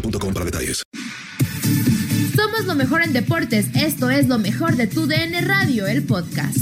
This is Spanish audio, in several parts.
boostmobile.com para detalles. Somos lo mejor en deportes. Esto es lo mejor de tu DN Radio, el podcast.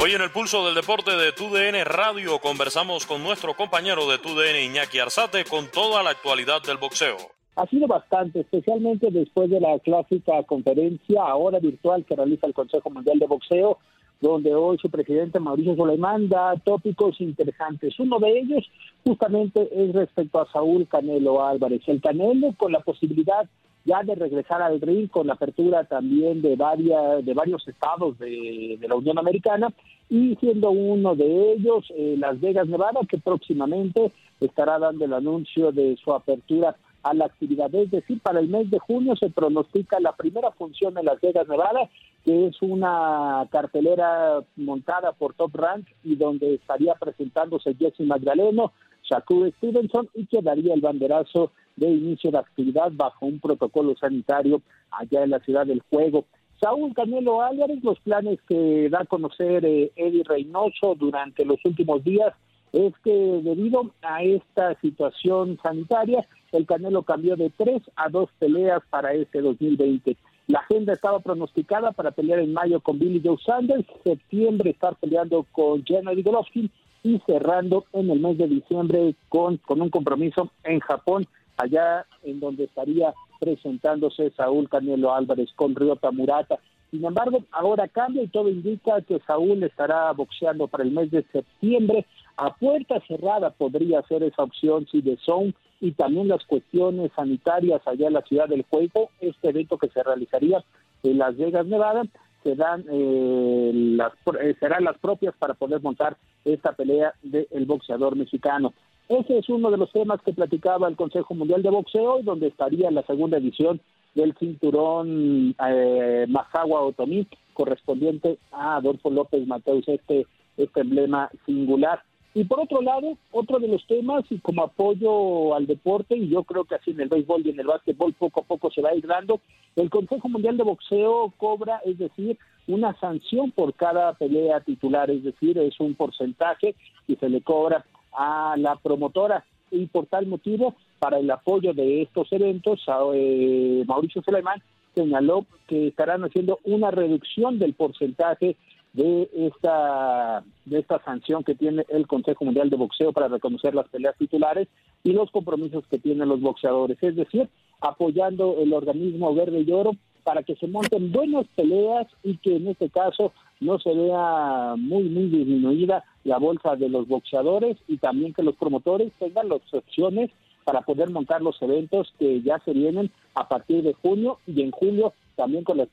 Hoy en el pulso del deporte de TUDN Radio conversamos con nuestro compañero de TUDN Iñaki Arzate con toda la actualidad del boxeo. Ha sido bastante, especialmente después de la clásica conferencia ahora virtual que realiza el Consejo Mundial de Boxeo, donde hoy su presidente Mauricio Soleimán da tópicos interesantes. Uno de ellos justamente es respecto a Saúl Canelo Álvarez. El Canelo con la posibilidad ya de regresar al ring con la apertura también de varias de varios estados de, la Unión Americana y siendo uno de ellos eh, Las Vegas, Nevada, que próximamente estará dando el anuncio de su apertura a la actividad. Es decir, para el mes de junio se pronostica la primera función en Las Vegas, Nevada, que es una cartelera montada por Top Rank y donde estaría presentándose Jesse Magdaleno, Shakur Stevenson y que daría el banderazo de inicio de actividad bajo un protocolo sanitario allá en la ciudad del juego. Saúl Canelo Álvarez, los planes que da a conocer eh, Eddie Reynoso durante los últimos días es que debido a esta situación sanitaria, el Canelo cambió de tres a dos peleas para este 2020. La agenda estaba pronosticada para pelear en mayo con Billy Joe Sanders, septiembre estar peleando con Gennady Golovkin y cerrando en el mes de diciembre con, con un compromiso en Japón, allá en donde estaría presentándose Saúl Canelo Álvarez con Ryota Murata. Sin embargo, ahora cambia y todo indica que Saúl estará boxeando para el mes de septiembre. A puerta cerrada podría ser esa opción si de Zone y también las cuestiones sanitarias allá en la ciudad del juego. Este evento que se realizaría en Las Vegas, Nevada, serán, eh, las, eh, serán las propias para poder montar esta pelea del boxeador mexicano. Ese es uno de los temas que platicaba el Consejo Mundial de Boxeo, donde estaría la segunda edición del cinturón eh, Mazawa Otomí, correspondiente a Adolfo López Mateus, este, este emblema singular. Y por otro lado, otro de los temas, y como apoyo al deporte, y yo creo que así en el béisbol y en el básquetbol poco a poco se va a ir dando, el Consejo Mundial de Boxeo cobra, es decir, una sanción por cada pelea titular, es decir, es un porcentaje y se le cobra a la promotora. Y por tal motivo, para el apoyo de estos eventos, eh, Mauricio Suleiman señaló que estarán haciendo una reducción del porcentaje de esta de esta sanción que tiene el Consejo Mundial de Boxeo para reconocer las peleas titulares y los compromisos que tienen los boxeadores, es decir, apoyando el organismo verde y oro para que se monten buenas peleas y que en este caso no se vea muy, muy disminuida la bolsa de los boxeadores y también que los promotores tengan las opciones para poder montar los eventos que ya se vienen a partir de junio y en julio también con la,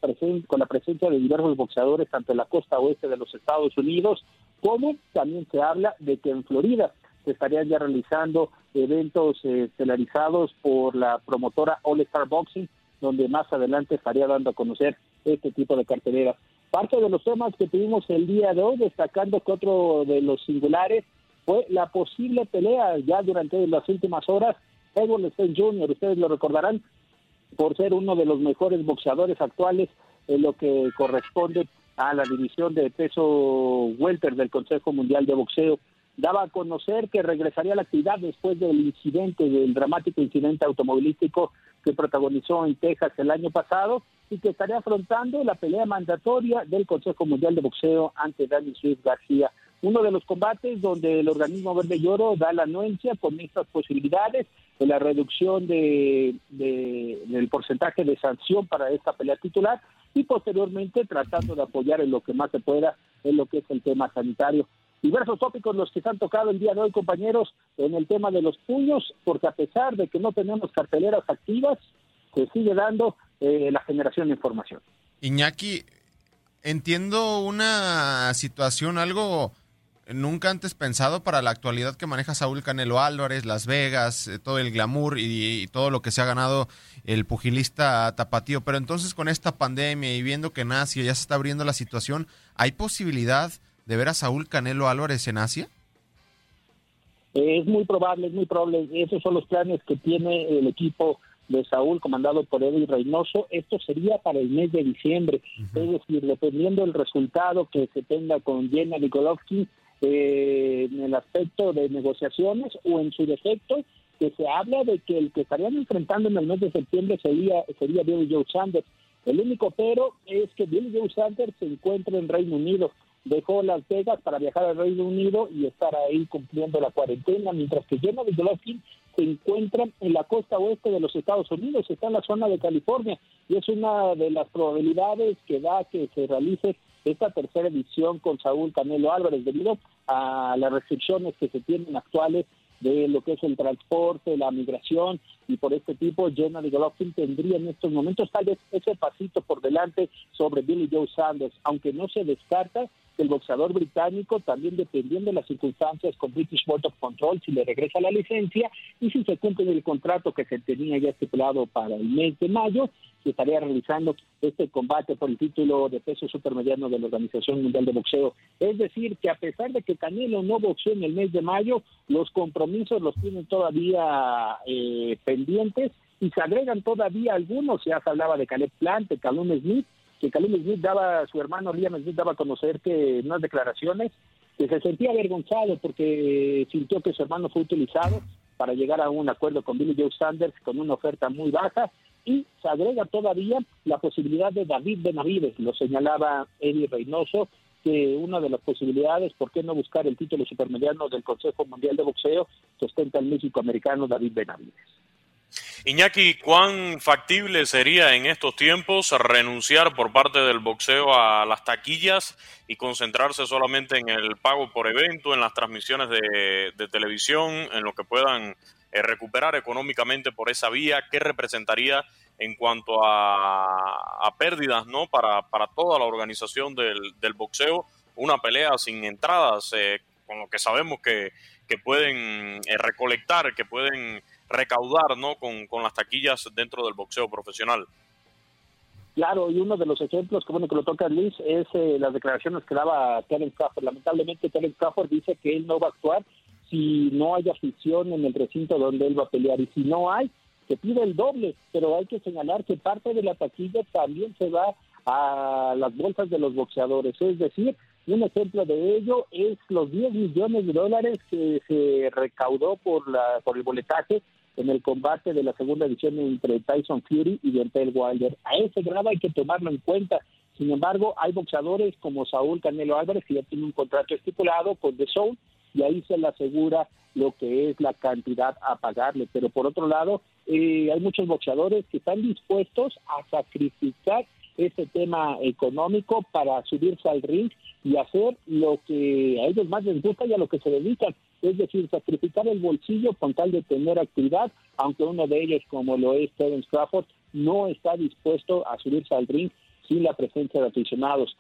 con la presencia de diversos boxeadores tanto en la costa oeste de los Estados Unidos como también se habla de que en Florida se estarían ya realizando eventos eh, estelarizados por la promotora All Star Boxing donde más adelante estaría dando a conocer este tipo de cartelera. Parte de los temas que tuvimos el día de hoy, destacando que otro de los singulares fue la posible pelea ya durante las últimas horas. Edward Stein Jr., ustedes lo recordarán, por ser uno de los mejores boxeadores actuales en lo que corresponde a la división de peso welter del Consejo Mundial de Boxeo daba a conocer que regresaría a la actividad después del incidente, del dramático incidente automovilístico que protagonizó en Texas el año pasado y que estaría afrontando la pelea mandatoria del Consejo Mundial de Boxeo ante Dani Swift García. Uno de los combates donde el organismo verde y oro da la anuencia con estas posibilidades de la reducción de, del porcentaje de sanción para esta pelea titular y posteriormente tratando de apoyar en lo que más se pueda en lo que es el tema sanitario diversos tópicos los que se han tocado el día de hoy, compañeros, en el tema de los puños, porque a pesar de que no tenemos carteleras activas, se sigue dando eh, la generación de información. Iñaki, entiendo una situación algo nunca antes pensado para la actualidad que maneja Saúl Canelo Álvarez, Las Vegas, eh, todo el glamour y, todo lo que se ha ganado el pugilista tapatío. Pero entonces con esta pandemia y viendo que en Asia ya se está abriendo la situación, ¿hay posibilidad de ver a Saúl Canelo Álvarez en Asia? Es muy probable, es muy probable. Esos son los planes que tiene el equipo de Saúl, comandado por Eddie Reynoso. Esto sería para el mes de diciembre. Es decir, dependiendo del resultado que se tenga con Jenna Nikolovsky eh, en el aspecto de negociaciones o en su defecto, que se habla de que el que estarían enfrentando en el mes de septiembre sería, sería Billy Joe Sanders. El único pero es que Billy Joe Sanders se encuentra en Reino Unido dejó Las Vegas para viajar al Reino Unido y estar ahí cumpliendo la cuarentena, mientras que Jenna Golovkin se encuentra en la costa oeste de los Estados Unidos, está en la zona de California, y es una de las probabilidades que da que se realice esta tercera edición con Saúl Canelo Álvarez, debido a las restricciones que se tienen actuales de lo que es el transporte, la migración y por este tipo, Jenna Golovkin tendría en estos momentos tal vez ese pasito por delante sobre Billy Joe Sanders, aunque no se descarta el boxeador británico, también dependiendo de las circunstancias con British Board of Control, si le regresa la licencia y si se cumple el contrato que se tenía ya estipulado para el mes de mayo, se estaría realizando este combate por el título de peso supermediano de la Organización Mundial de Boxeo. Es decir, que a pesar de que Canelo no boxeó en el mes de mayo, los compromisos los tienen todavía eh, pendientes y se agregan todavía algunos, ya se hablaba de Caleb Plant, de Calum Smith, que Calum Smith daba, su hermano Liam Smith daba a conocer que en unas declaraciones que se sentía avergonzado porque sintió que su hermano fue utilizado para llegar a un acuerdo con Billy Joe Sanders con una oferta muy baja y se agrega todavía la posibilidad de David Benavides, lo señalaba Eddie Reynoso, que una de las posibilidades, ¿por qué no buscar el título supermediano del Consejo Mundial de Boxeo? Sustenta el México americano David Benavides. Iñaki, ¿cuán factible sería en estos tiempos renunciar por parte del boxeo a las taquillas y concentrarse solamente en el pago por evento, en las transmisiones de, televisión, en lo que puedan eh, recuperar económicamente por esa vía? ¿Qué representaría en cuanto a, pérdidas no para, para, toda la organización del, del, boxeo? Una pelea sin entradas, eh, con lo que sabemos que, que pueden eh, recolectar, que pueden recaudar ¿no? con, con las taquillas dentro del boxeo profesional. Claro, y uno de los ejemplos, como que lo toca Luis, es eh, las declaraciones que daba Terence Crawford. Lamentablemente, Terence Crawford dice que él no va a actuar si no hay afición en el recinto donde él va a pelear. Y si no hay, que pide el doble. Pero hay que señalar que parte de la taquilla también se va a las bolsas de los boxeadores. Es decir, un ejemplo de ello es los 10 millones de dólares que se recaudó por, la, por el boletaje en el combate de la segunda edición entre Tyson Fury y Deontay Wilder. A ese grado hay que tomarlo en cuenta. Sin embargo, hay boxeadores como Saúl Canelo Álvarez que ya tiene un contrato estipulado con The Soul y ahí se le asegura lo que es la cantidad a pagarle. Pero por otro lado, eh, hay muchos boxeadores que están dispuestos a sacrificar ese tema económico para subirse al ring y hacer lo que a ellos más les gusta y a lo que se dedican, es decir, sacrificar el bolsillo con tal de tener actividad, aunque uno de ellos, como lo es Terence Crawford, no está dispuesto a subirse al ring sin la presencia de aficionados.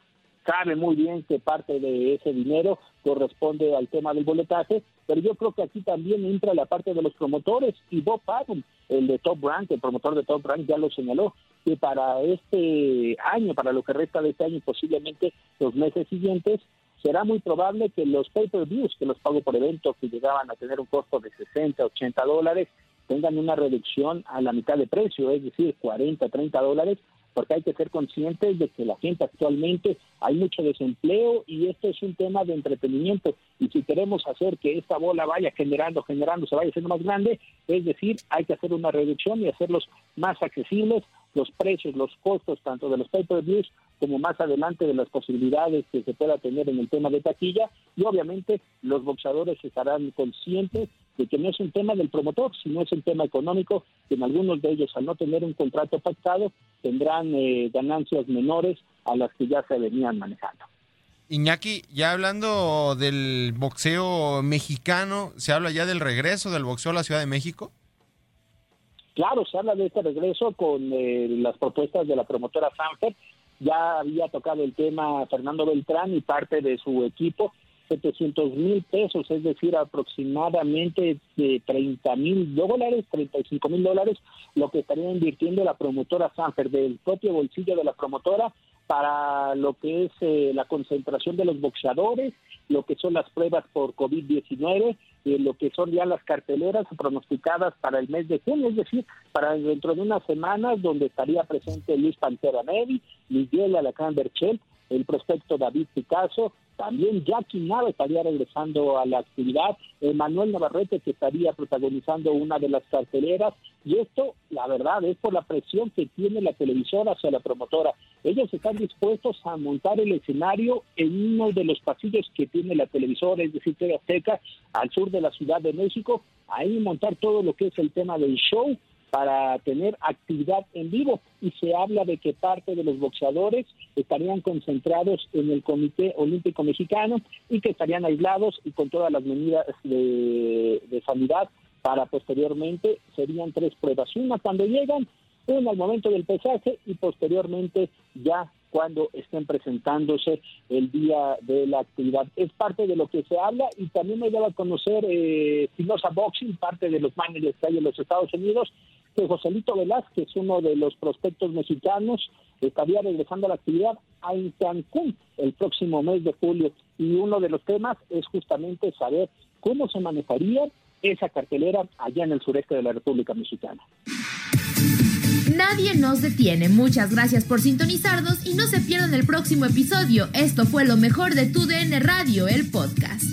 Sabe muy bien que parte de ese dinero corresponde al tema del boletaje, pero yo creo que aquí también entra la parte de los promotores y Bob Patton, el de Top Rank, el promotor de Top Rank ya lo señaló, que para este año, para lo que resta de este año y posiblemente los meses siguientes, será muy probable que los pay-per-views, que los pago por evento, que llegaban a tener un costo de 60, 80 dólares, tengan una reducción a la mitad de precio, es decir, 40, 30 dólares, porque hay que ser conscientes de que la gente actualmente hay mucho desempleo y esto es un tema de entretenimiento. Y si queremos hacer que esta bola vaya generando, generando, se vaya haciendo más grande, es decir, hay que hacer una reducción y hacerlos más accesibles, los precios, los costos tanto de los pay-per-views como más adelante de las posibilidades que se pueda tener en el tema de taquilla. Y obviamente los boxeadores estarán conscientes de que no es un tema del promotor, sino es un tema económico, que en algunos de ellos al no tener un contrato pactado tendrán eh, ganancias menores a las que ya se venían manejando. Iñaki, ya hablando del boxeo mexicano, ¿se habla ya del regreso del boxeo a la Ciudad de México? Claro, se habla de este regreso con eh, las propuestas de la promotora Sanfer. Ya había tocado el tema Fernando Beltrán y parte de su equipo 700 mil pesos, es decir, aproximadamente de 30 mil dólares, 35 mil dólares, lo que estaría invirtiendo la promotora Sanfer del propio bolsillo de la promotora para lo que es eh, la concentración de los boxeadores, lo que son las pruebas por COVID-19, y lo que son ya las carteleras pronosticadas para el mes de junio, es decir, para dentro de unas semanas, donde estaría presente Luis Pantera Nevi, Miguel Alacrán Berchel, el prospecto David Picasso, también Jackie Nava estaría regresando a la actividad, Manuel Navarrete que estaría protagonizando una de las carteleras. Y esto, la verdad, es por la presión que tiene la televisora hacia la promotora. Ellos están dispuestos a montar el escenario en uno de los pasillos que tiene la televisora, es decir, TV Azteca, al sur de la Ciudad de México, ahí montar todo lo que es el tema del show para tener actividad en vivo y se habla de que parte de los boxeadores estarían concentrados en el Comité Olímpico Mexicano y que estarían aislados y con todas las medidas de, sanidad para posteriormente serían tres pruebas, una cuando llegan, una al momento del pesaje y posteriormente ya cuando estén presentándose el día de la actividad. Es parte de lo que se habla y también me daba a conocer eh, Boxing, parte de los managers que hay en los Estados Unidos, Joselito Velázquez, uno de los prospectos mexicanos, estaría regresando a la actividad en Cancún el próximo mes de julio. Y uno de los temas es justamente saber cómo se manejaría esa cartelera allá en el sureste de la República Mexicana. Nadie nos detiene. Muchas gracias por sintonizarnos y no se pierdan el próximo episodio. Esto fue lo mejor de tu DN Radio, el podcast.